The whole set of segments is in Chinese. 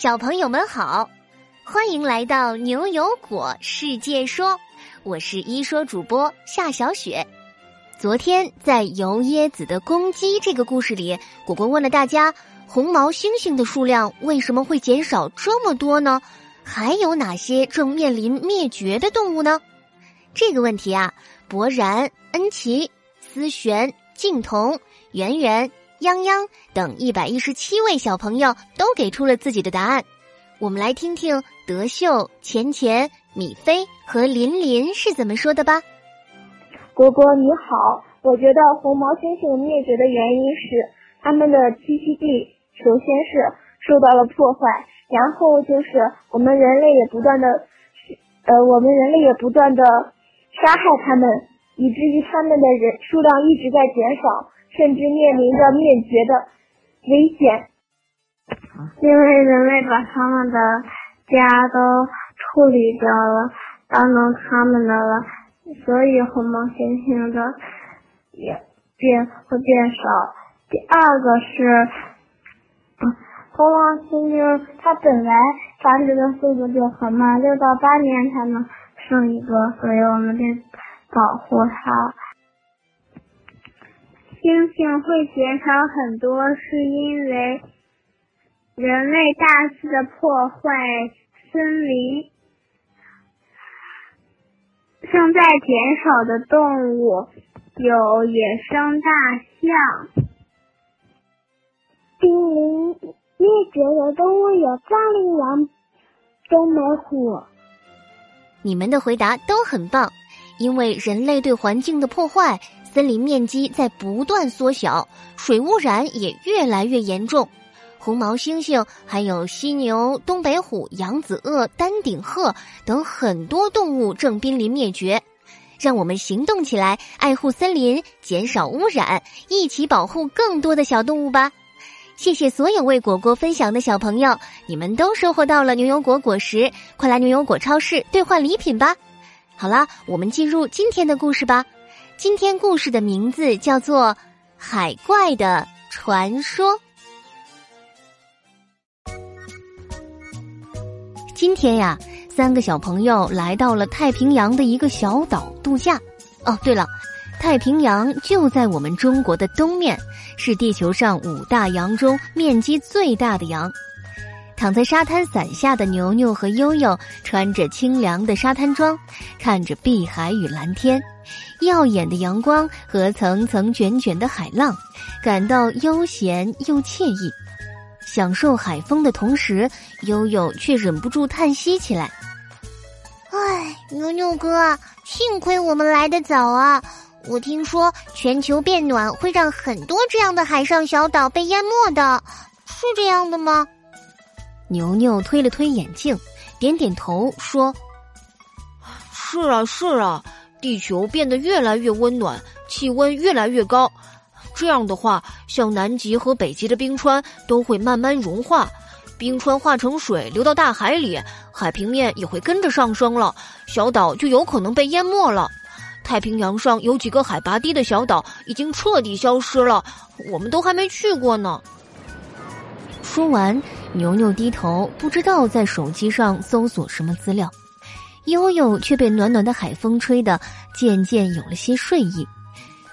小朋友们好，欢迎来到牛油果世界说，我是一说主播夏小雪。昨天在油椰子的公鸡这个故事里，果果问了大家，红毛猩猩的数量为什么会减少这么多呢？还有哪些正面临灭绝的动物呢？这个问题啊，博然、恩奇、思璇、静彤、圆圆。泱泱等一百一十七位小朋友都给出了自己的答案，我们来听听德秀、钱钱、米菲和琳琳是怎么说的吧。果果你好，我觉得红毛猩猩灭绝的原因是它们的栖息地首先是受到了破坏，然后就是我们人类也不断的，呃，我们人类也不断的杀害它们，以至于它们的人数量一直在减少。甚至面临着灭绝的危险，因为人类把他们的家都处理掉了，当成他们的了，所以红毛猩猩的也变会变少。第二个是，红毛猩猩它本来繁殖的速度就很慢，六到八年才能生一个，所以我们得保护它。星星会减少很多，是因为人类大肆的破坏森林。正在减少的动物有野生大象。濒临灭绝的动物有藏羚羊、东北虎。你们的回答都很棒，因为人类对环境的破坏。森林面积在不断缩小，水污染也越来越严重。红毛猩猩、还有犀牛、东北虎、扬子鳄、丹顶鹤等很多动物正濒临灭绝。让我们行动起来，爱护森林，减少污染，一起保护更多的小动物吧！谢谢所有为果果分享的小朋友，你们都收获到了牛油果果实，快来牛油果超市兑换礼品吧！好啦，我们进入今天的故事吧。今天故事的名字叫做《海怪的传说》。今天呀，三个小朋友来到了太平洋的一个小岛度假。哦，对了，太平洋就在我们中国的东面，是地球上五大洋中面积最大的洋。躺在沙滩伞下的牛牛和悠悠，穿着清凉的沙滩装，看着碧海与蓝天。耀眼的阳光和层层卷卷的海浪，感到悠闲又惬意。享受海风的同时，悠悠却忍不住叹息起来：“唉，牛牛哥，幸亏我们来得早啊！我听说全球变暖会让很多这样的海上小岛被淹没的，是这样的吗？”牛牛推了推眼镜，点点头说：“是啊，是啊。”地球变得越来越温暖，气温越来越高，这样的话，像南极和北极的冰川都会慢慢融化，冰川化成水流到大海里，海平面也会跟着上升了，小岛就有可能被淹没了。太平洋上有几个海拔低的小岛已经彻底消失了，我们都还没去过呢。说完，牛牛低头，不知道在手机上搜索什么资料。悠悠却被暖暖的海风吹得渐渐有了些睡意，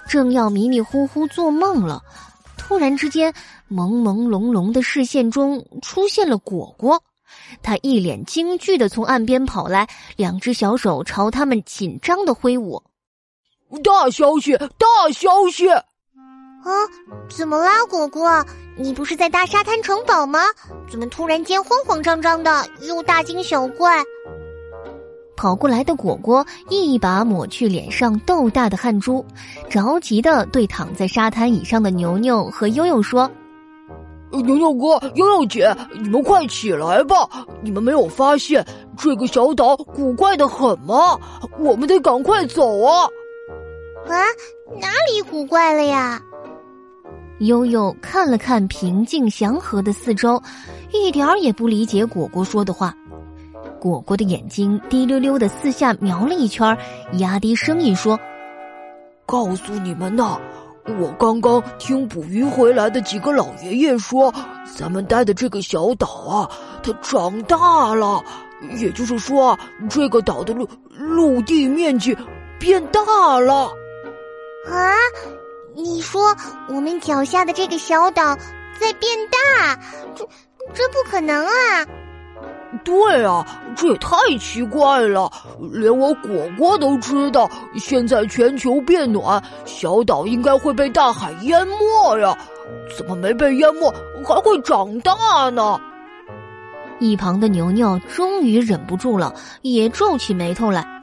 正要迷迷糊糊做梦了，突然之间，朦朦胧胧的视线中出现了果果，他一脸惊惧的从岸边跑来，两只小手朝他们紧张的挥舞。大消息！大消息！啊，怎么啦，果果？你不是在搭沙滩城堡吗？怎么突然间慌慌张张的，又大惊小怪？跑过来的果果一把抹去脸上豆大的汗珠，着急的对躺在沙滩椅上的牛牛和悠悠说：“牛牛哥、悠悠姐，你们快起来吧！你们没有发现这个小岛古怪的很吗？我们得赶快走啊！”啊，哪里古怪了呀？悠悠看了看平静祥和的四周，一点儿也不理解果果说的话。果果的眼睛滴溜溜的四下瞄了一圈，压低声音说：“告诉你们呐，我刚刚听捕鱼回来的几个老爷爷说，咱们待的这个小岛啊，它长大了，也就是说，这个岛的陆陆地面积变大了。啊，你说我们脚下的这个小岛在变大？这这不可能啊！对啊，这也太奇怪了！连我果果都知道，现在全球变暖，小岛应该会被大海淹没呀。怎么没被淹没，还会长大呢？一旁的牛牛终于忍不住了，也皱起眉头来。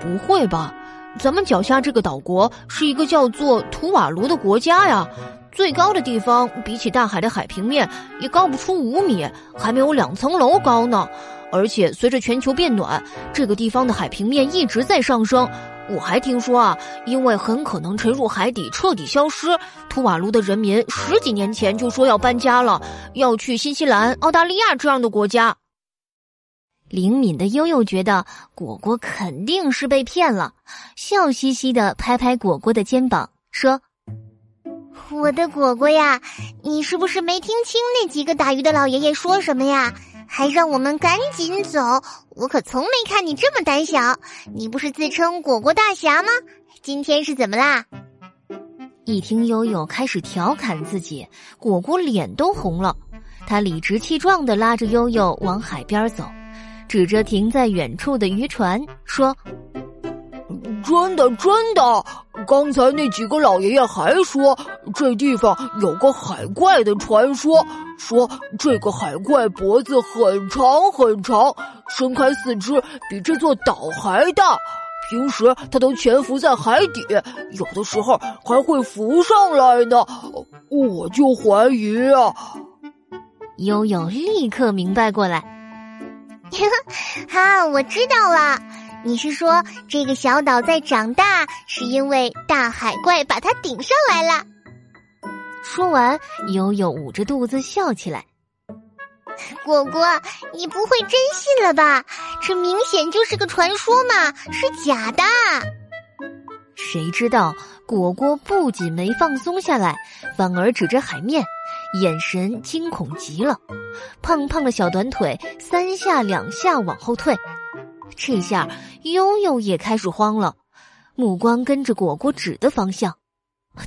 不会吧？咱们脚下这个岛国是一个叫做图瓦卢的国家呀。最高的地方比起大海的海平面也高不出五米，还没有两层楼高呢。而且随着全球变暖，这个地方的海平面一直在上升。我还听说啊，因为很可能沉入海底彻底消失，图瓦卢的人民十几年前就说要搬家了，要去新西兰、澳大利亚这样的国家。灵敏的悠悠觉得果果肯定是被骗了，笑嘻嘻的拍拍果果的肩膀说。我的果果呀，你是不是没听清那几个打鱼的老爷爷说什么呀？还让我们赶紧走！我可从没看你这么胆小。你不是自称果果大侠吗？今天是怎么啦？一听悠悠开始调侃自己，果果脸都红了。他理直气壮的拉着悠悠往海边走，指着停在远处的渔船说。真的，真的！刚才那几个老爷爷还说，这地方有个海怪的传说，说这个海怪脖子很长很长，伸开四肢比这座岛还大。平时它都潜伏在海底，有的时候还会浮上来呢。我就怀疑啊！悠悠立刻明白过来，哈，我知道了。你是说这个小岛在长大，是因为大海怪把它顶上来了？说完，悠悠捂着肚子笑起来。果果，你不会真信了吧？这明显就是个传说嘛，是假的。谁知道果果不仅没放松下来，反而指着海面，眼神惊恐极了。胖胖的小短腿三下两下往后退。这下悠悠也开始慌了，目光跟着果果指的方向。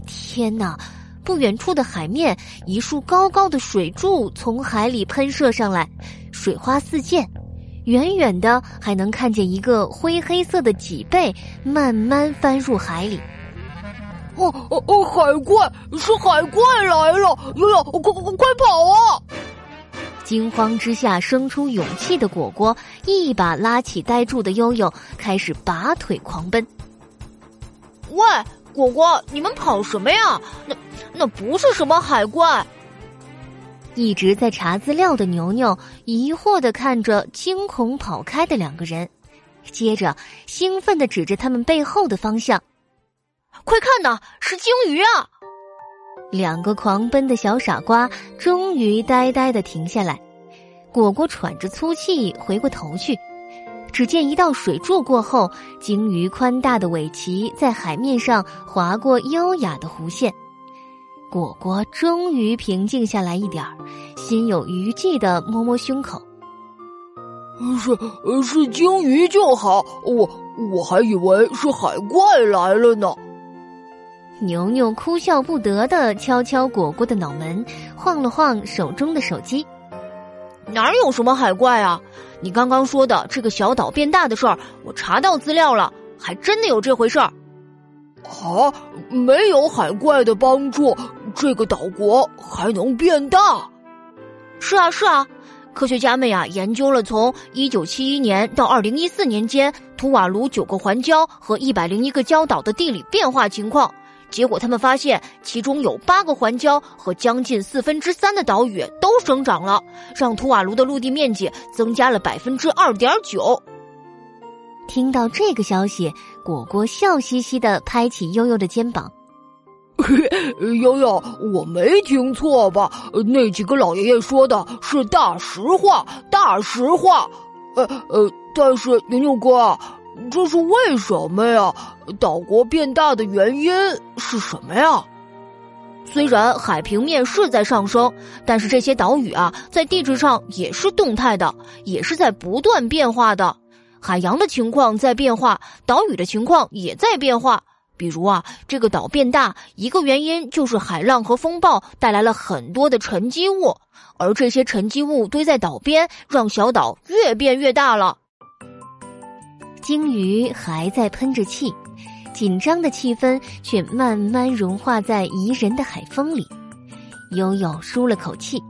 天哪！不远处的海面，一束高高的水柱从海里喷射上来，水花四溅。远远的还能看见一个灰黑色的脊背慢慢翻入海里。哦哦哦！海怪是海怪来了！悠悠，快快快跑啊！惊慌之下，生出勇气的果果一把拉起呆住的悠悠，开始拔腿狂奔。喂，果果，你们跑什么呀？那那不是什么海怪。一直在查资料的牛牛疑惑的看着惊恐跑开的两个人，接着兴奋的指着他们背后的方向：“快看呐，是鲸鱼啊！”两个狂奔的小傻瓜终于呆呆的停下来，果果喘着粗气回过头去，只见一道水柱过后，鲸鱼宽大的尾鳍在海面上划过优雅的弧线。果果终于平静下来一点儿，心有余悸的摸摸胸口：“是是鲸鱼就好，我我还以为是海怪来了呢。”牛牛哭笑不得的敲敲果果的脑门，晃了晃手中的手机。哪有什么海怪啊？你刚刚说的这个小岛变大的事儿，我查到资料了，还真的有这回事儿。啊，没有海怪的帮助，这个岛国还能变大？是啊，是啊，科学家们呀研究了从一九七一年到二零一四年间图瓦卢九个环礁和一百零一个礁岛的地理变化情况。结果他们发现，其中有八个环礁和将近四分之三的岛屿都生长了，让图瓦卢的陆地面积增加了百分之二点九。听到这个消息，果果笑嘻嘻的拍起悠悠的肩膀：“ 悠悠，我没听错吧？那几个老爷爷说的是大实话，大实话。呃呃，但是牛牛哥，这是为什么呀？岛国变大的原因是什么呀？虽然海平面是在上升，但是这些岛屿啊，在地质上也是动态的，也是在不断变化的。海洋的情况在变化，岛屿的情况也在变化。比如啊，这个岛变大，一个原因就是海浪和风暴带来了很多的沉积物，而这些沉积物堆在岛边，让小岛越变越大了。鲸鱼还在喷着气。紧张的气氛却慢慢融化在宜人的海风里，悠悠舒了口气。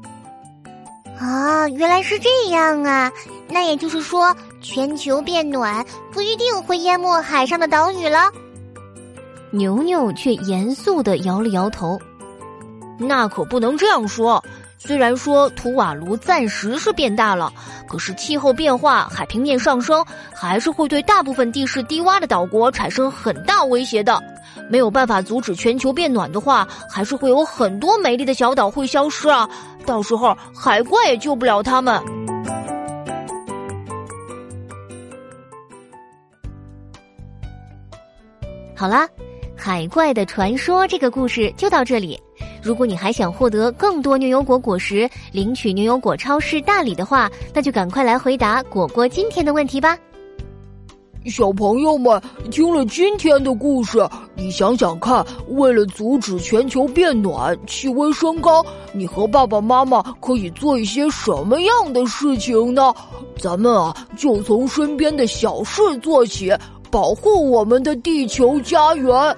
啊，原来是这样啊！那也就是说，全球变暖不一定会淹没海上的岛屿了。牛牛却严肃的摇了摇头：“那可不能这样说。”虽然说图瓦卢暂时是变大了，可是气候变化、海平面上升，还是会对大部分地势低洼的岛国产生很大威胁的。没有办法阻止全球变暖的话，还是会有很多美丽的小岛会消失啊！到时候海怪也救不了他们。好啦，海怪的传说这个故事就到这里。如果你还想获得更多牛油果果实，领取牛油果超市大礼的话，那就赶快来回答果果今天的问题吧。小朋友们听了今天的故事，你想想看，为了阻止全球变暖、气温升高，你和爸爸妈妈可以做一些什么样的事情呢？咱们啊，就从身边的小事做起，保护我们的地球家园。